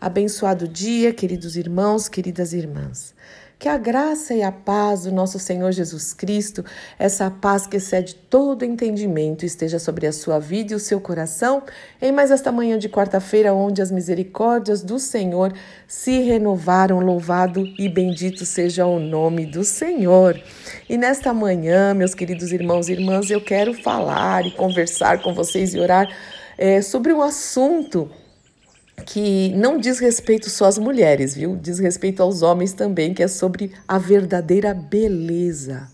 Abençoado dia, queridos irmãos, queridas irmãs. Que a graça e a paz do nosso Senhor Jesus Cristo, essa paz que excede todo entendimento, esteja sobre a sua vida e o seu coração em mais esta manhã de quarta-feira, onde as misericórdias do Senhor se renovaram. Louvado e bendito seja o nome do Senhor. E nesta manhã, meus queridos irmãos e irmãs, eu quero falar e conversar com vocês e orar é, sobre um assunto que não diz respeito só às mulheres, viu? Diz respeito aos homens também, que é sobre a verdadeira beleza.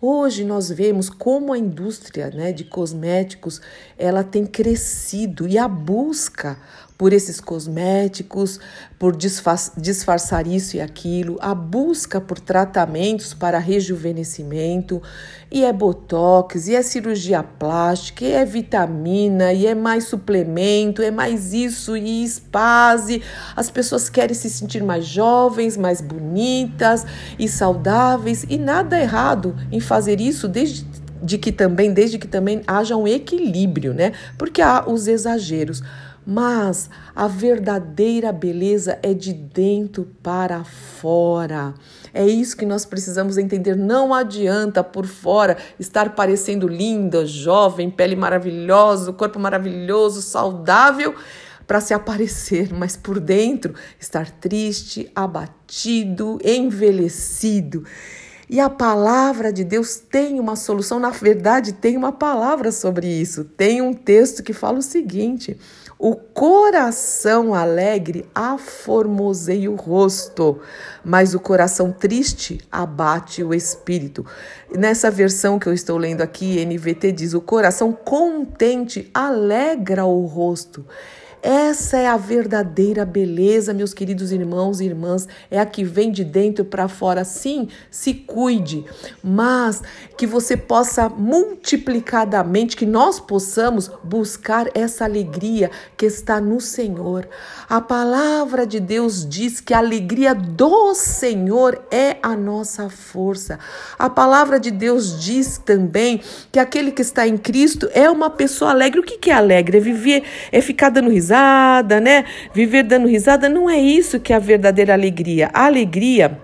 Hoje nós vemos como a indústria né, de cosméticos ela tem crescido e a busca por esses cosméticos, por disfarçar isso e aquilo, a busca por tratamentos para rejuvenescimento, e é botox, e é cirurgia plástica, e é vitamina, e é mais suplemento, é mais isso e espase. As pessoas querem se sentir mais jovens, mais bonitas e saudáveis, e nada errado em fazer isso desde de que também, desde que também haja um equilíbrio, né? Porque há os exageros mas a verdadeira beleza é de dentro para fora. É isso que nós precisamos entender. Não adianta por fora estar parecendo linda, jovem, pele maravilhosa, corpo maravilhoso, saudável para se aparecer, mas por dentro estar triste, abatido, envelhecido. E a palavra de Deus tem uma solução, na verdade, tem uma palavra sobre isso. Tem um texto que fala o seguinte: o coração alegre aformoseia o rosto, mas o coração triste abate o espírito. Nessa versão que eu estou lendo aqui, NVT diz: o coração contente alegra o rosto. Essa é a verdadeira beleza, meus queridos irmãos e irmãs, é a que vem de dentro para fora. Sim, se cuide, mas que você possa multiplicadamente, que nós possamos buscar essa alegria que está no Senhor. A palavra de Deus diz que a alegria do Senhor é a nossa força. A palavra de Deus diz também que aquele que está em Cristo é uma pessoa alegre. O que é alegre? É viver, é ficar dando risada risada, né? Viver dando risada não é isso que é a verdadeira alegria. A alegria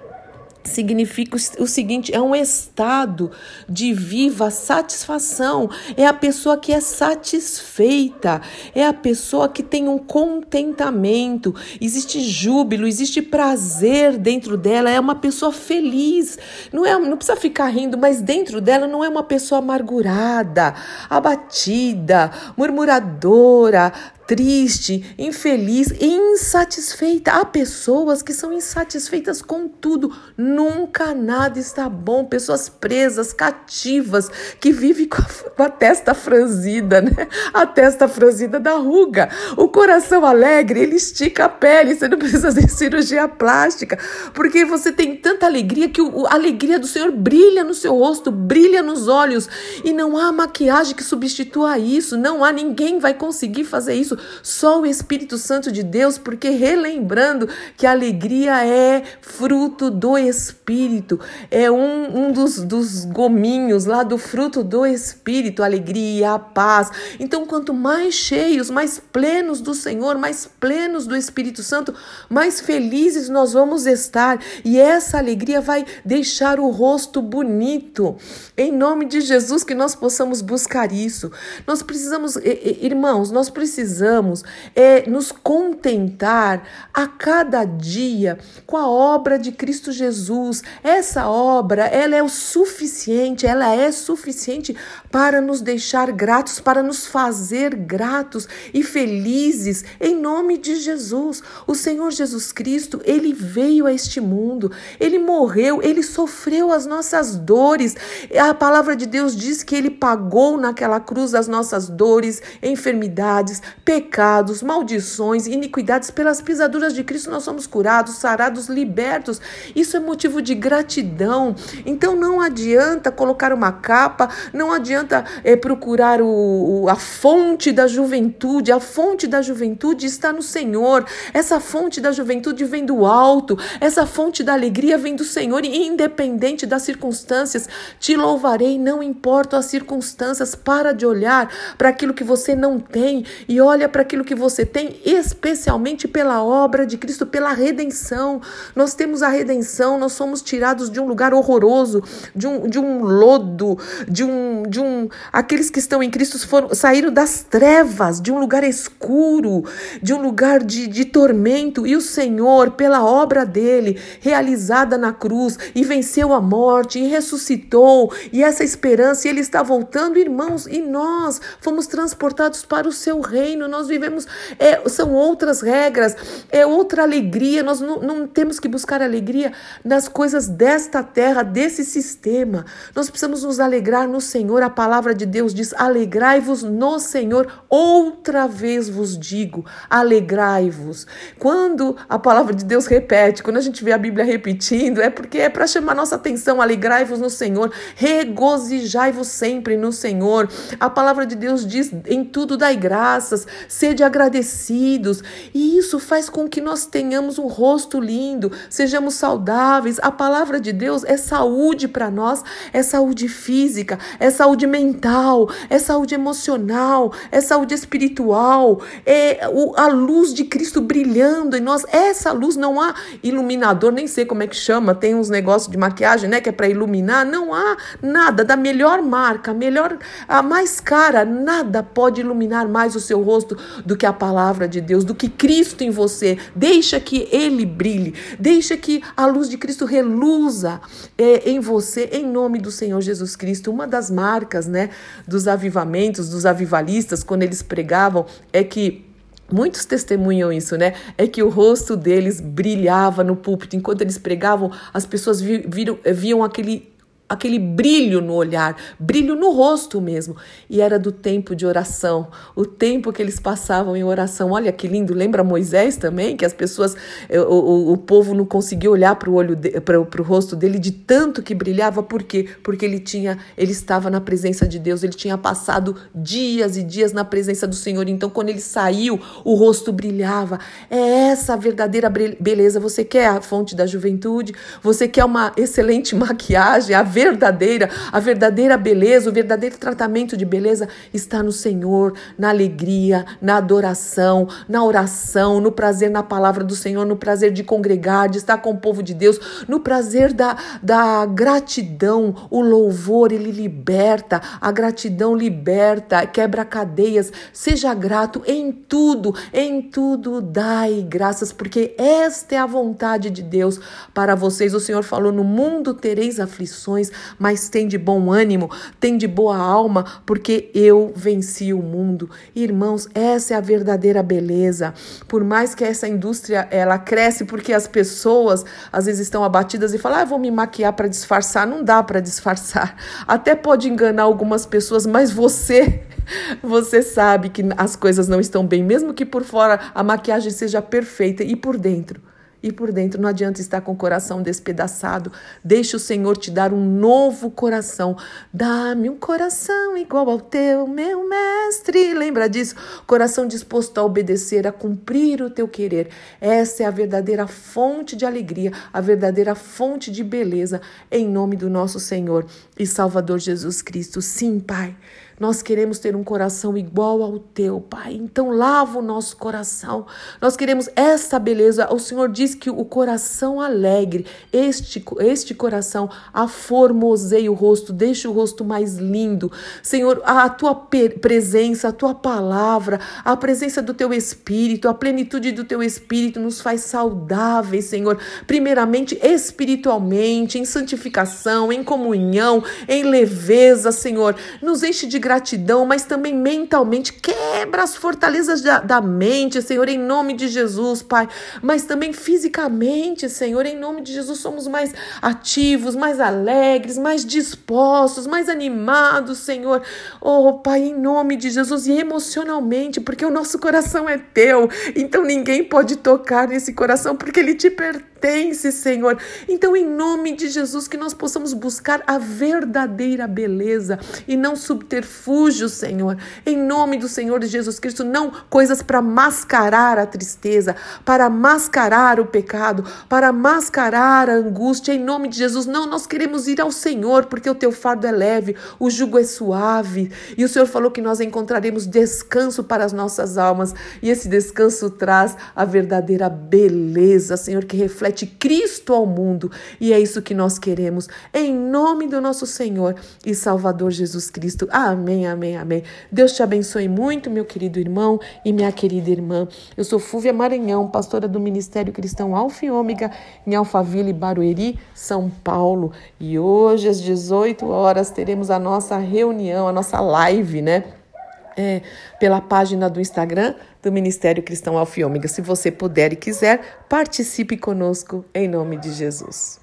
significa o seguinte: é um estado de viva satisfação, é a pessoa que é satisfeita, é a pessoa que tem um contentamento, existe júbilo, existe prazer dentro dela, é uma pessoa feliz. Não é, não precisa ficar rindo, mas dentro dela não é uma pessoa amargurada, abatida, murmuradora, triste, infeliz, insatisfeita. Há pessoas que são insatisfeitas com tudo, nunca nada está bom. Pessoas presas, cativas, que vivem com a, com a testa franzida, né? A testa franzida da ruga. O coração alegre, ele estica a pele, você não precisa fazer cirurgia plástica, porque você tem tanta alegria que o, a alegria do Senhor brilha no seu rosto, brilha nos olhos, e não há maquiagem que substitua isso, não há ninguém vai conseguir fazer isso só o Espírito Santo de Deus, porque relembrando que a alegria é fruto do Espírito, é um, um dos, dos gominhos lá do fruto do Espírito, a alegria, a paz. Então, quanto mais cheios, mais plenos do Senhor, mais plenos do Espírito Santo, mais felizes nós vamos estar, e essa alegria vai deixar o rosto bonito. Em nome de Jesus, que nós possamos buscar isso. Nós precisamos, irmãos, nós precisamos precisamos é nos contentar a cada dia com a obra de Cristo Jesus. Essa obra, ela é o suficiente, ela é suficiente para nos deixar gratos, para nos fazer gratos e felizes em nome de Jesus. O Senhor Jesus Cristo, ele veio a este mundo, ele morreu, ele sofreu as nossas dores. A palavra de Deus diz que ele pagou naquela cruz as nossas dores, enfermidades, pecados pecados, maldições, iniquidades, pelas pisaduras de Cristo nós somos curados, sarados, libertos. Isso é motivo de gratidão. Então não adianta colocar uma capa, não adianta é, procurar o, o, a fonte da juventude. A fonte da juventude está no Senhor. Essa fonte da juventude vem do alto. Essa fonte da alegria vem do Senhor. E independente das circunstâncias, te louvarei, não importa as circunstâncias. Para de olhar para aquilo que você não tem e olha olha para aquilo que você tem, especialmente pela obra de Cristo, pela redenção. Nós temos a redenção, nós somos tirados de um lugar horroroso, de um, de um lodo, de um, de um. Aqueles que estão em Cristo foram, saíram das trevas, de um lugar escuro, de um lugar de, de tormento, e o Senhor, pela obra dele, realizada na cruz, e venceu a morte, e ressuscitou, e essa esperança, e ele está voltando, irmãos, e nós fomos transportados para o seu reino, nós vivemos, é, são outras regras, é outra alegria, nós não, não temos que buscar alegria nas coisas desta terra, desse sistema, nós precisamos nos alegrar no Senhor, a palavra de Deus diz: alegrai-vos no Senhor, outra vez vos digo, alegrai-vos. Quando a palavra de Deus repete, quando a gente vê a Bíblia repetindo, é porque é para chamar nossa atenção, alegrai-vos no Senhor, regozijai-vos sempre no Senhor. A palavra de Deus diz: em tudo dai graças, sede agradecidos. E isso faz com que nós tenhamos um rosto lindo, sejamos saudáveis. A palavra de Deus é saúde para nós, é saúde física, é saúde mental, é saúde emocional, é saúde espiritual, é a luz de Cristo brilhando em nós. Essa luz não há iluminador, nem sei como é que chama, tem uns negócios de maquiagem, né, que é para iluminar. Não há nada da melhor marca, melhor, a mais cara, nada pode iluminar mais o seu rosto do que a palavra de Deus, do que Cristo em você. Deixa que ele brilhe, deixa que a luz de Cristo reluza é, em você, em nome do Senhor Jesus Cristo. Uma das marcas, né, dos avivamentos, dos avivalistas, quando eles pregavam, é que Muitos testemunham isso, né? É que o rosto deles brilhava no púlpito. Enquanto eles pregavam, as pessoas viram, viam aquele aquele brilho no olhar, brilho no rosto mesmo. E era do tempo de oração, o tempo que eles passavam em oração. Olha que lindo, lembra Moisés também, que as pessoas, o, o, o povo não conseguia olhar para o olho, para o rosto dele de tanto que brilhava. Por quê? Porque ele tinha, ele estava na presença de Deus, ele tinha passado dias e dias na presença do Senhor. Então, quando ele saiu, o rosto brilhava. É essa a verdadeira beleza. Você quer a fonte da juventude? Você quer uma excelente maquiagem? A verdadeira, a verdadeira beleza, o verdadeiro tratamento de beleza está no Senhor, na alegria, na adoração, na oração, no prazer na palavra do Senhor, no prazer de congregar, de estar com o povo de Deus, no prazer da, da gratidão. O louvor, ele liberta, a gratidão liberta, quebra cadeias. Seja grato em tudo, em tudo dai graças, porque esta é a vontade de Deus para vocês. O Senhor falou: no mundo tereis aflições mas tem de bom ânimo, tem de boa alma, porque eu venci o mundo. Irmãos, essa é a verdadeira beleza. Por mais que essa indústria ela cresce porque as pessoas às vezes estão abatidas e falam: "Ah, vou me maquiar para disfarçar". Não dá para disfarçar. Até pode enganar algumas pessoas, mas você você sabe que as coisas não estão bem, mesmo que por fora a maquiagem seja perfeita e por dentro e por dentro não adianta estar com o coração despedaçado. Deixa o Senhor te dar um novo coração. Dá-me um coração igual ao teu, meu mestre. Lembra disso? Coração disposto a obedecer, a cumprir o teu querer. Essa é a verdadeira fonte de alegria, a verdadeira fonte de beleza, em nome do nosso Senhor e Salvador Jesus Cristo. Sim, Pai. Nós queremos ter um coração igual ao teu, Pai. Então lava o nosso coração. Nós queremos essa beleza. O Senhor diz que o coração alegre, este, este coração aformoseia o rosto, deixa o rosto mais lindo. Senhor, a tua presença, a tua palavra, a presença do teu espírito, a plenitude do teu espírito nos faz saudáveis, Senhor. Primeiramente espiritualmente, em santificação, em comunhão, em leveza, Senhor. Nos enche de gratidão, mas também mentalmente. Quebra as fortalezas da, da mente, Senhor, em nome de Jesus, Pai. Mas também fisicamente, Senhor, em nome de Jesus, somos mais ativos, mais alegres, mais dispostos, mais animados, Senhor. Oh, Pai, em nome de Jesus e emocionalmente, porque o nosso coração é teu. Então ninguém pode tocar nesse coração porque ele te pertence pertence, Senhor. Então, em nome de Jesus, que nós possamos buscar a verdadeira beleza e não subterfúgio, Senhor. Em nome do Senhor Jesus Cristo, não coisas para mascarar a tristeza, para mascarar o pecado, para mascarar a angústia. Em nome de Jesus, não, nós queremos ir ao Senhor, porque o teu fardo é leve, o jugo é suave. E o Senhor falou que nós encontraremos descanso para as nossas almas, e esse descanso traz a verdadeira beleza, Senhor, que reflete Cristo ao mundo. E é isso que nós queremos, em nome do nosso Senhor e Salvador Jesus Cristo. Amém, amém, amém. Deus te abençoe muito, meu querido irmão e minha querida irmã. Eu sou Fúvia Maranhão, pastora do Ministério Cristão Alfa e Ômega, em Alphaville, Barueri, São Paulo. E hoje, às 18 horas, teremos a nossa reunião, a nossa live, né? É, pela página do Instagram do Ministério Cristão Alfa e Ômega. Se você puder e quiser, participe conosco em nome de Jesus.